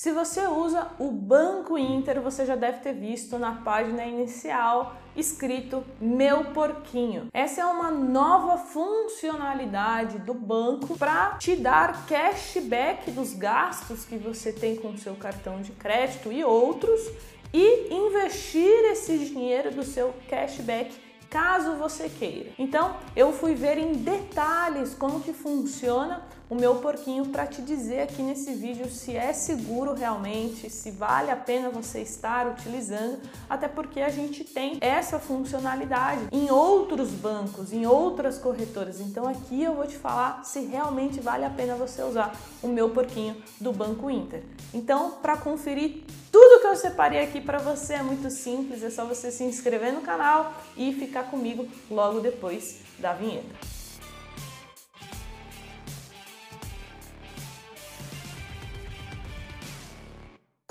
Se você usa o Banco Inter, você já deve ter visto na página inicial escrito Meu Porquinho. Essa é uma nova funcionalidade do banco para te dar cashback dos gastos que você tem com seu cartão de crédito e outros e investir esse dinheiro do seu cashback caso você queira. Então, eu fui ver em detalhes como que funciona o meu porquinho para te dizer aqui nesse vídeo se é seguro realmente, se vale a pena você estar utilizando, até porque a gente tem essa funcionalidade em outros bancos, em outras corretoras. Então aqui eu vou te falar se realmente vale a pena você usar o meu porquinho do Banco Inter. Então, para conferir tudo que eu separei aqui para você é muito simples, é só você se inscrever no canal e ficar comigo logo depois da vinheta.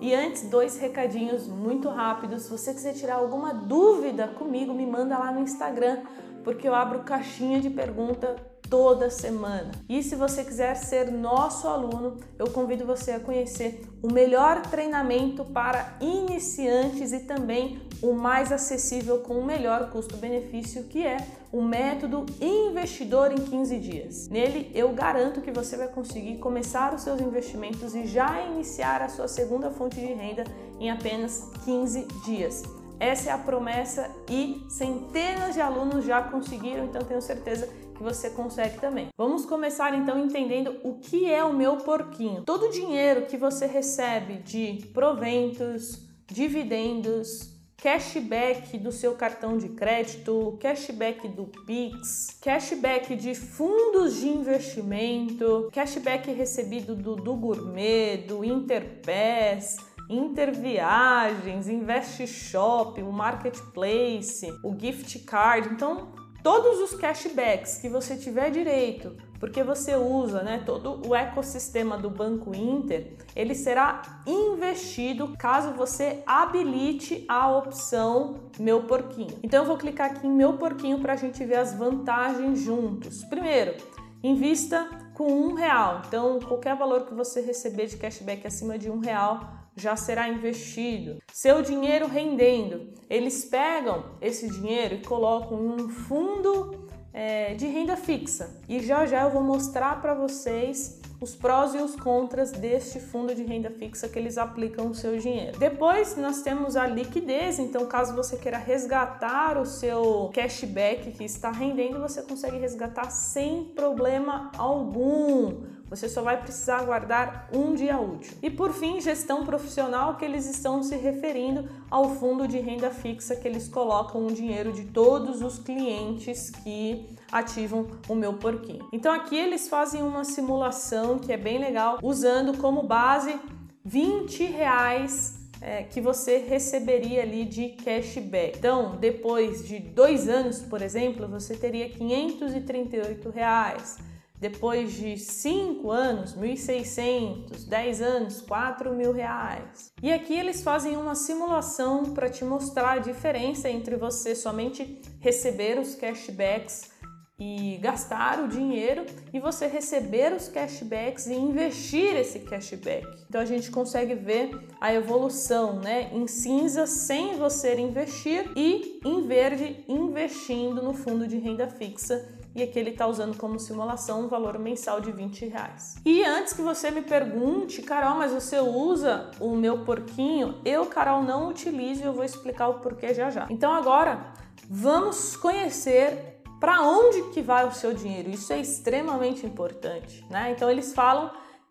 E antes, dois recadinhos muito rápidos. Se você quiser tirar alguma dúvida comigo, me manda lá no Instagram, porque eu abro caixinha de pergunta toda semana. E se você quiser ser nosso aluno, eu convido você a conhecer o melhor treinamento para iniciantes e também o mais acessível com o melhor custo-benefício, que é o método Investidor em 15 dias. Nele, eu garanto que você vai conseguir começar os seus investimentos e já iniciar a sua segunda fonte de renda em apenas 15 dias. Essa é a promessa e centenas de alunos já conseguiram, então tenho certeza que você consegue também. Vamos começar então entendendo o que é o meu porquinho. Todo o dinheiro que você recebe de proventos, dividendos, cashback do seu cartão de crédito, cashback do Pix, cashback de fundos de investimento, cashback recebido do, do Gourmet, do Interpass, Interviagens, Invest Shop, o Marketplace, o Gift Card. Então, todos os cashbacks que você tiver direito, porque você usa, né, todo o ecossistema do Banco Inter, ele será investido caso você habilite a opção Meu Porquinho. Então eu vou clicar aqui em Meu Porquinho para a gente ver as vantagens juntos. Primeiro, invista com um real. Então qualquer valor que você receber de cashback acima de um real já será investido. Seu dinheiro rendendo. Eles pegam esse dinheiro e colocam em um fundo é, de renda fixa. E já já eu vou mostrar para vocês os prós e os contras deste fundo de renda fixa que eles aplicam o seu dinheiro. Depois nós temos a liquidez, então caso você queira resgatar o seu cashback que está rendendo, você consegue resgatar sem problema algum. Você só vai precisar aguardar um dia útil. E por fim, gestão profissional, que eles estão se referindo ao fundo de renda fixa que eles colocam o dinheiro de todos os clientes que ativam o meu porquinho. Então aqui eles fazem uma simulação que é bem legal, usando como base 20 reais é, que você receberia ali de cashback. Então, depois de dois anos, por exemplo, você teria 538 reais. Depois de 5 anos, 1.600, 10 anos, 4 mil reais. E aqui eles fazem uma simulação para te mostrar a diferença entre você somente receber os cashbacks e gastar o dinheiro e você receber os cashbacks e investir esse cashback. Então a gente consegue ver a evolução, né? Em cinza sem você investir e em verde investindo no fundo de renda fixa e aqui ele está usando como simulação um valor mensal de 20 reais. E antes que você me pergunte, Carol, mas você usa o meu porquinho? Eu, Carol, não utilizo e eu vou explicar o porquê já já. Então agora vamos conhecer para onde que vai o seu dinheiro. Isso é extremamente importante, né? Então eles falam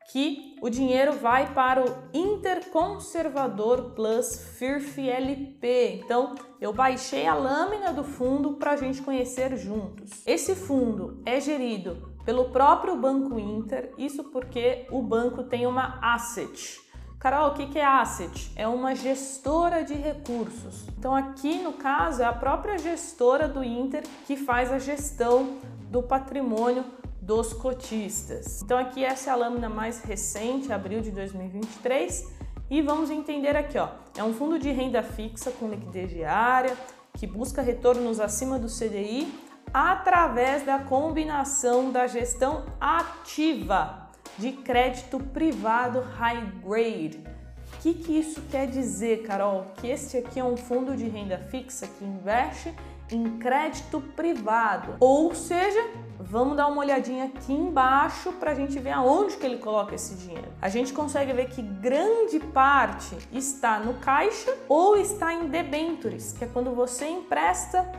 que o dinheiro vai para o Interconservador Plus FIRF LP. Então, eu baixei a lâmina do fundo para a gente conhecer juntos. Esse fundo é gerido pelo próprio Banco Inter, isso porque o banco tem uma asset. Carol, o que é asset? É uma gestora de recursos. Então, aqui no caso, é a própria gestora do Inter que faz a gestão do patrimônio dos cotistas. Então aqui essa é a lâmina mais recente, abril de 2023, e vamos entender aqui, ó. É um fundo de renda fixa com liquidez diária, que busca retornos acima do CDI através da combinação da gestão ativa de crédito privado high grade. O que, que isso quer dizer, Carol? Que este aqui é um fundo de renda fixa que investe em crédito privado. Ou seja, vamos dar uma olhadinha aqui embaixo para a gente ver aonde que ele coloca esse dinheiro. A gente consegue ver que grande parte está no caixa ou está em debentures, que é quando você empresta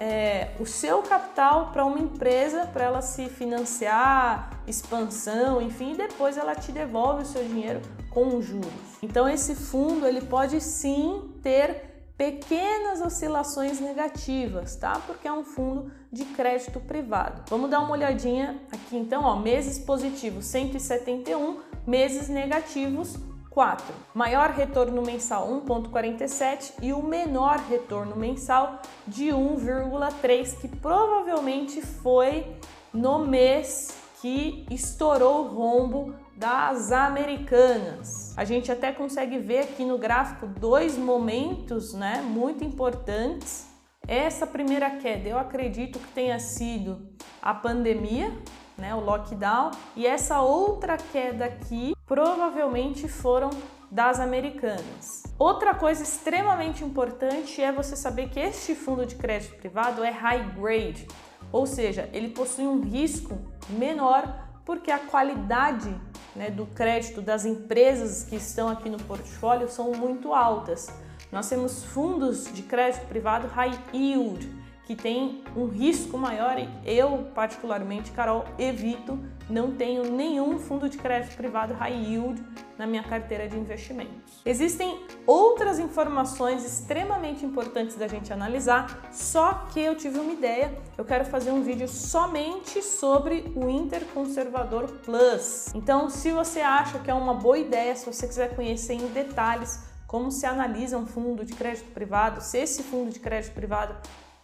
é, o seu capital para uma empresa para ela se financiar, expansão, enfim, e depois ela te devolve o seu dinheiro com juros. Então esse fundo ele pode sim ter pequenas oscilações negativas, tá? Porque é um fundo de crédito privado. Vamos dar uma olhadinha aqui então, ó, meses positivos 171, meses negativos 4. Maior retorno mensal 1.47 e o menor retorno mensal de 1,3, que provavelmente foi no mês que estourou o rombo das americanas. A gente até consegue ver aqui no gráfico dois momentos, né, muito importantes. Essa primeira queda, eu acredito que tenha sido a pandemia, né, o lockdown, e essa outra queda aqui provavelmente foram das americanas. Outra coisa extremamente importante é você saber que este fundo de crédito privado é high grade, ou seja, ele possui um risco menor porque a qualidade né, do crédito das empresas que estão aqui no portfólio são muito altas. Nós temos fundos de crédito privado high yield, que tem um risco maior e eu, particularmente, Carol, evito, não tenho nenhum fundo de crédito privado high yield na minha carteira de investimentos. Existem outras informações extremamente importantes da gente analisar, só que eu tive uma ideia, eu quero fazer um vídeo somente sobre o Interconservador Plus. Então, se você acha que é uma boa ideia, se você quiser conhecer em detalhes como se analisa um fundo de crédito privado, se esse fundo de crédito privado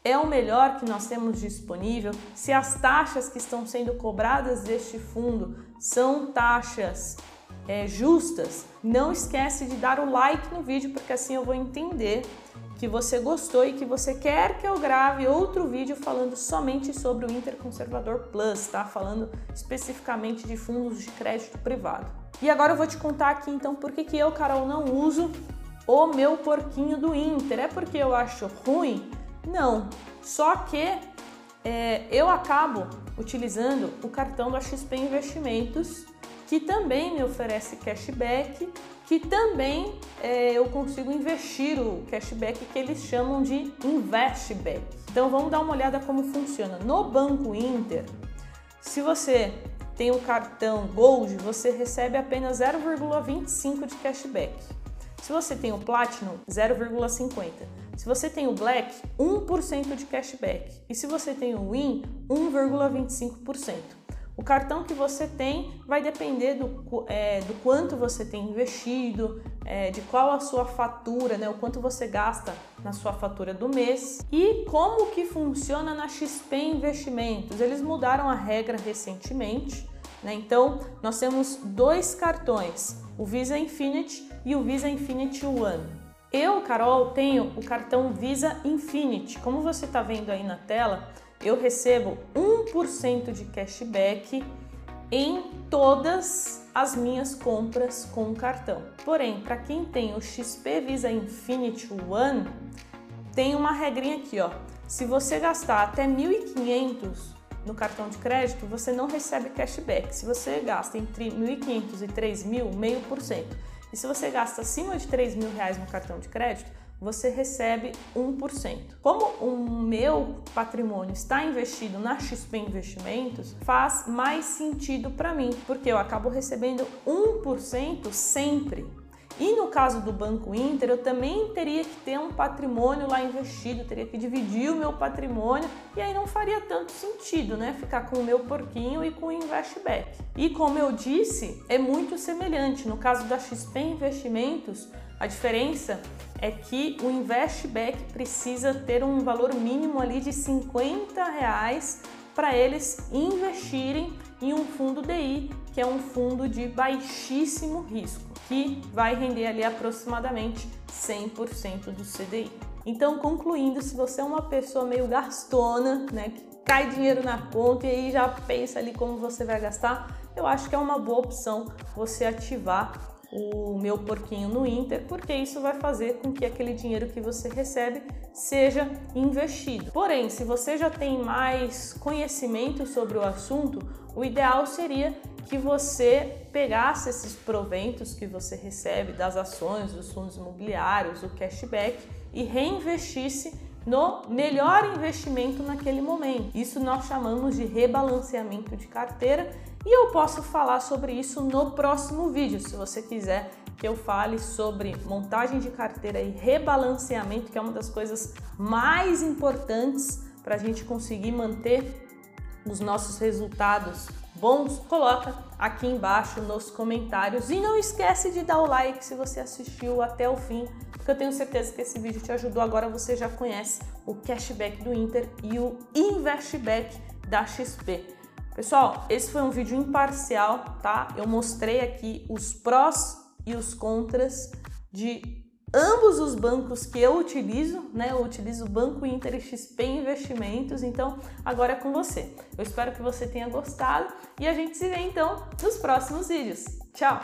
é o melhor que nós temos disponível, se as taxas que estão sendo cobradas deste fundo são taxas é, justas, não esquece de dar o like no vídeo, porque assim eu vou entender que você gostou e que você quer que eu grave outro vídeo falando somente sobre o Interconservador Plus, tá? Falando especificamente de fundos de crédito privado. E agora eu vou te contar aqui então por que, que eu, Carol, não uso o meu porquinho do Inter. É porque eu acho ruim? Não, só que é, eu acabo utilizando o cartão da XP Investimentos, que também me oferece cashback, que também é, eu consigo investir o cashback que eles chamam de investback. Então vamos dar uma olhada como funciona. No Banco Inter, se você tem o cartão Gold, você recebe apenas 0,25 de cashback. Se você tem o Platinum, 0,50. Se você tem o Black, 1% de cashback. E se você tem o Win, 1,25%. O cartão que você tem vai depender do, é, do quanto você tem investido, é, de qual a sua fatura, né, o quanto você gasta na sua fatura do mês e como que funciona na XP Investimentos. Eles mudaram a regra recentemente, né? Então nós temos dois cartões, o Visa Infinity e o Visa Infinity One. Eu, Carol, tenho o cartão Visa Infinity. Como você está vendo aí na tela, eu recebo 1% de cashback em todas as minhas compras com cartão. Porém, para quem tem o XP Visa Infinity One, tem uma regrinha aqui, ó. Se você gastar até 1.500 no cartão de crédito, você não recebe cashback. Se você gasta entre 1.500 e 3.000, meio por cento. E se você gasta acima de 3 mil reais no cartão de crédito, você recebe 1%. Como o meu patrimônio está investido na XP Investimentos, faz mais sentido para mim, porque eu acabo recebendo 1% sempre. E no caso do Banco Inter, eu também teria que ter um patrimônio lá investido, teria que dividir o meu patrimônio e aí não faria tanto sentido, né? Ficar com o meu porquinho e com o Investback. E como eu disse, é muito semelhante. No caso da XP Investimentos, a diferença é que o Investback precisa ter um valor mínimo ali de 50 reais para eles investirem em um fundo DI, que é um fundo de baixíssimo risco que vai render ali aproximadamente 100% do CDI. Então, concluindo, se você é uma pessoa meio gastona, né, que cai dinheiro na conta e aí já pensa ali como você vai gastar, eu acho que é uma boa opção você ativar o meu porquinho no Inter, porque isso vai fazer com que aquele dinheiro que você recebe seja investido. Porém, se você já tem mais conhecimento sobre o assunto, o ideal seria que você pegasse esses proventos que você recebe das ações, dos fundos imobiliários, o cashback e reinvestisse no melhor investimento naquele momento. Isso nós chamamos de rebalanceamento de carteira e eu posso falar sobre isso no próximo vídeo, se você quiser que eu fale sobre montagem de carteira e rebalanceamento, que é uma das coisas mais importantes para a gente conseguir manter os nossos resultados bons, coloca aqui embaixo nos comentários e não esquece de dar o like se você assistiu até o fim, porque eu tenho certeza que esse vídeo te ajudou. Agora você já conhece o cashback do Inter e o investback da XP. Pessoal, esse foi um vídeo imparcial, tá? Eu mostrei aqui os prós e os contras de ambos os bancos que eu utilizo, né? Eu utilizo o Banco Inter e XP Investimentos, então agora é com você. Eu espero que você tenha gostado e a gente se vê então nos próximos vídeos. Tchau!